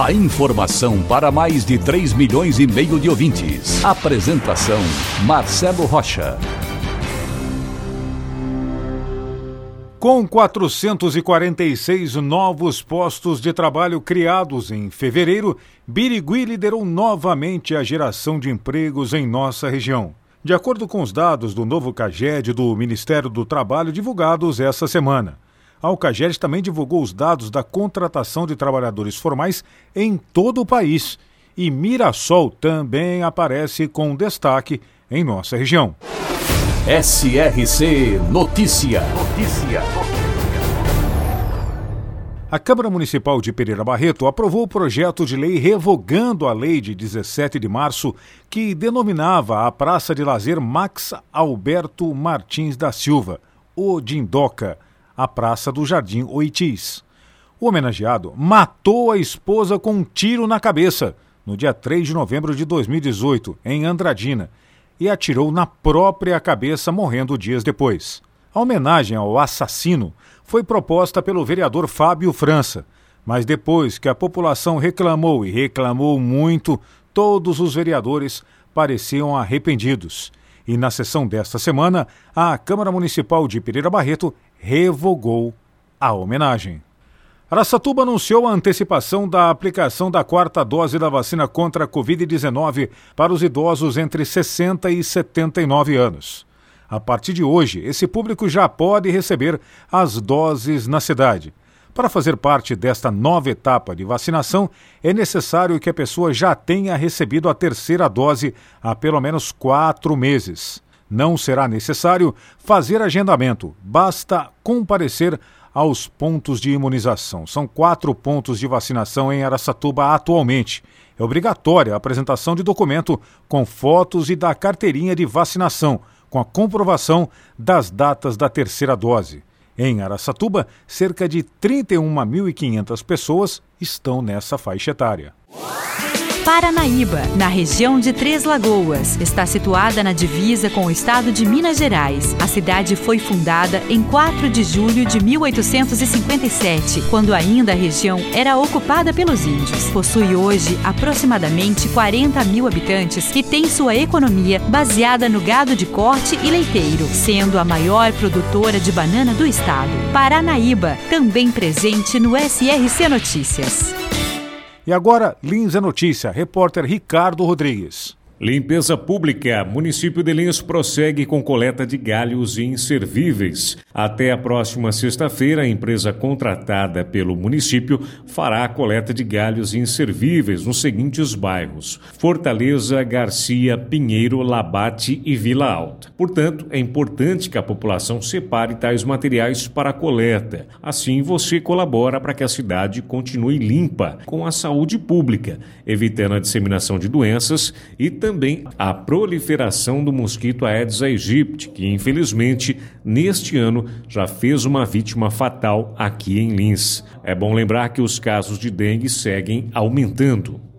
A informação para mais de 3 milhões e meio de ouvintes. Apresentação Marcelo Rocha. Com 446 novos postos de trabalho criados em fevereiro, Birigui liderou novamente a geração de empregos em nossa região. De acordo com os dados do novo CAGED do Ministério do Trabalho divulgados essa semana, a Alcaged também divulgou os dados da contratação de trabalhadores formais em todo o país. E Mirassol também aparece com destaque em nossa região. SRC Notícia. Notícia. A Câmara Municipal de Pereira Barreto aprovou o projeto de lei revogando a lei de 17 de março que denominava a Praça de Lazer Max Alberto Martins da Silva, o Dindoca, a Praça do Jardim Oitis. O homenageado matou a esposa com um tiro na cabeça no dia 3 de novembro de 2018, em Andradina, e atirou na própria cabeça, morrendo dias depois. A homenagem ao assassino foi proposta pelo vereador Fábio França, mas depois que a população reclamou e reclamou muito, todos os vereadores pareciam arrependidos. E na sessão desta semana, a Câmara Municipal de Pereira Barreto revogou a homenagem. Araçatuba anunciou a antecipação da aplicação da quarta dose da vacina contra a Covid-19 para os idosos entre 60 e 79 anos. A partir de hoje, esse público já pode receber as doses na cidade. Para fazer parte desta nova etapa de vacinação, é necessário que a pessoa já tenha recebido a terceira dose há pelo menos quatro meses. Não será necessário fazer agendamento, basta comparecer aos pontos de imunização. São quatro pontos de vacinação em Araçatuba atualmente. É obrigatória a apresentação de documento com fotos e da carteirinha de vacinação com a comprovação das datas da terceira dose. Em Araçatuba, cerca de 31.500 pessoas estão nessa faixa etária. Paranaíba, na região de Três Lagoas. Está situada na divisa com o estado de Minas Gerais. A cidade foi fundada em 4 de julho de 1857, quando ainda a região era ocupada pelos índios. Possui hoje aproximadamente 40 mil habitantes e tem sua economia baseada no gado de corte e leiteiro, sendo a maior produtora de banana do estado. Paranaíba, também presente no SRC Notícias. E agora, Lins é Notícia, repórter Ricardo Rodrigues. Limpeza Pública. Município de Lins prossegue com coleta de galhos inservíveis. Até a próxima sexta-feira, a empresa contratada pelo município fará a coleta de galhos inservíveis nos seguintes bairros: Fortaleza, Garcia, Pinheiro, Labate e Vila Alta. Portanto, é importante que a população separe tais materiais para a coleta. Assim, você colabora para que a cidade continue limpa com a saúde pública, evitando a disseminação de doenças e também também a proliferação do mosquito Aedes aegypti, que infelizmente neste ano já fez uma vítima fatal aqui em Lins. É bom lembrar que os casos de dengue seguem aumentando.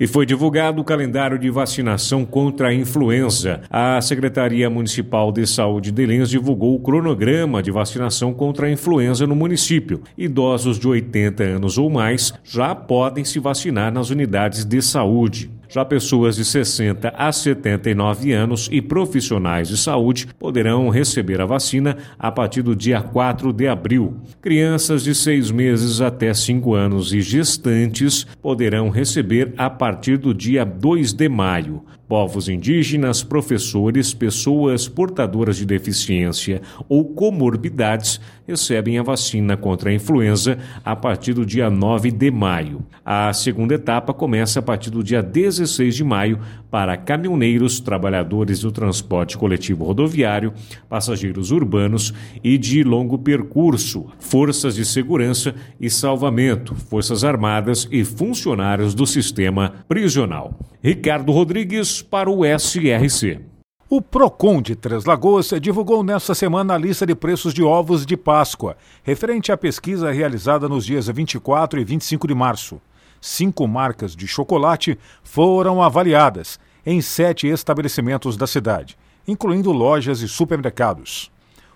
E foi divulgado o calendário de vacinação contra a influenza. A Secretaria Municipal de Saúde de Lins divulgou o cronograma de vacinação contra a influenza no município. Idosos de 80 anos ou mais já podem se vacinar nas unidades de saúde. Já pessoas de 60 a 79 anos e profissionais de saúde poderão receber a vacina a partir do dia 4 de abril. Crianças de 6 meses até 5 anos e gestantes poderão receber a partir do dia 2 de maio povos indígenas, professores, pessoas portadoras de deficiência ou comorbidades recebem a vacina contra a influenza a partir do dia 9 de maio. A segunda etapa começa a partir do dia 16 de maio para caminhoneiros, trabalhadores do transporte coletivo rodoviário, passageiros urbanos e de longo percurso, forças de segurança e salvamento, forças armadas e funcionários do sistema prisional. Ricardo Rodrigues para o SRC. O Procon de Três Lagoas divulgou nesta semana a lista de preços de ovos de Páscoa, referente à pesquisa realizada nos dias 24 e 25 de março. Cinco marcas de chocolate foram avaliadas em sete estabelecimentos da cidade, incluindo lojas e supermercados.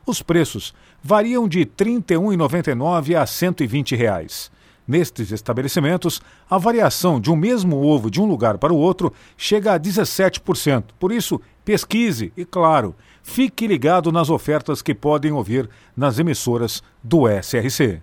Os preços variam de R$ 31,99 a 120 reais. Nestes estabelecimentos, a variação de um mesmo ovo de um lugar para o outro chega a 17%. Por isso, pesquise e, claro, fique ligado nas ofertas que podem ouvir nas emissoras do SRC.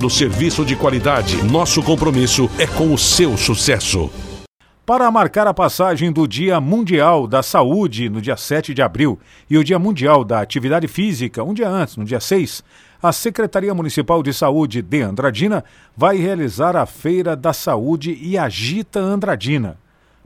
oferecendo serviço de qualidade. Nosso compromisso é com o seu sucesso. Para marcar a passagem do Dia Mundial da Saúde, no dia 7 de abril, e o Dia Mundial da Atividade Física, um dia antes, no dia 6, a Secretaria Municipal de Saúde de Andradina vai realizar a Feira da Saúde e Agita Andradina.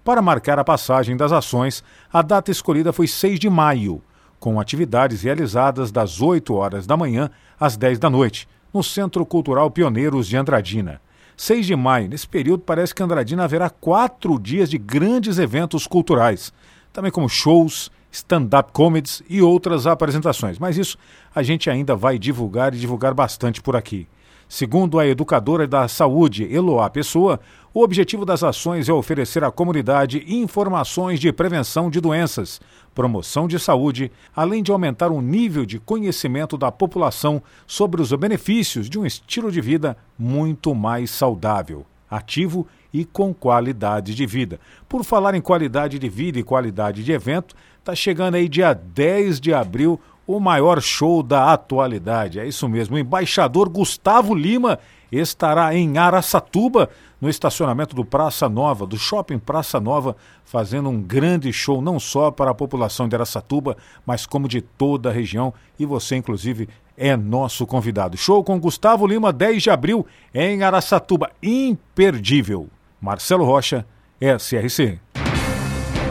Para marcar a passagem das ações, a data escolhida foi 6 de maio, com atividades realizadas das 8 horas da manhã às 10 da noite, no Centro Cultural Pioneiros de Andradina. 6 de maio, nesse período, parece que Andradina haverá quatro dias de grandes eventos culturais, também como shows, stand-up comedies e outras apresentações. Mas isso a gente ainda vai divulgar e divulgar bastante por aqui. Segundo a educadora da saúde, Eloá Pessoa, o objetivo das ações é oferecer à comunidade informações de prevenção de doenças, promoção de saúde, além de aumentar o nível de conhecimento da população sobre os benefícios de um estilo de vida muito mais saudável, ativo e com qualidade de vida. Por falar em qualidade de vida e qualidade de evento, está chegando aí dia 10 de abril o maior show da atualidade. É isso mesmo. O embaixador Gustavo Lima estará em Araçatuba, no estacionamento do Praça Nova, do Shopping Praça Nova, fazendo um grande show não só para a população de Araçatuba, mas como de toda a região. E você, inclusive, é nosso convidado. Show com Gustavo Lima, 10 de abril, em Araçatuba. Imperdível. Marcelo Rocha, SRC.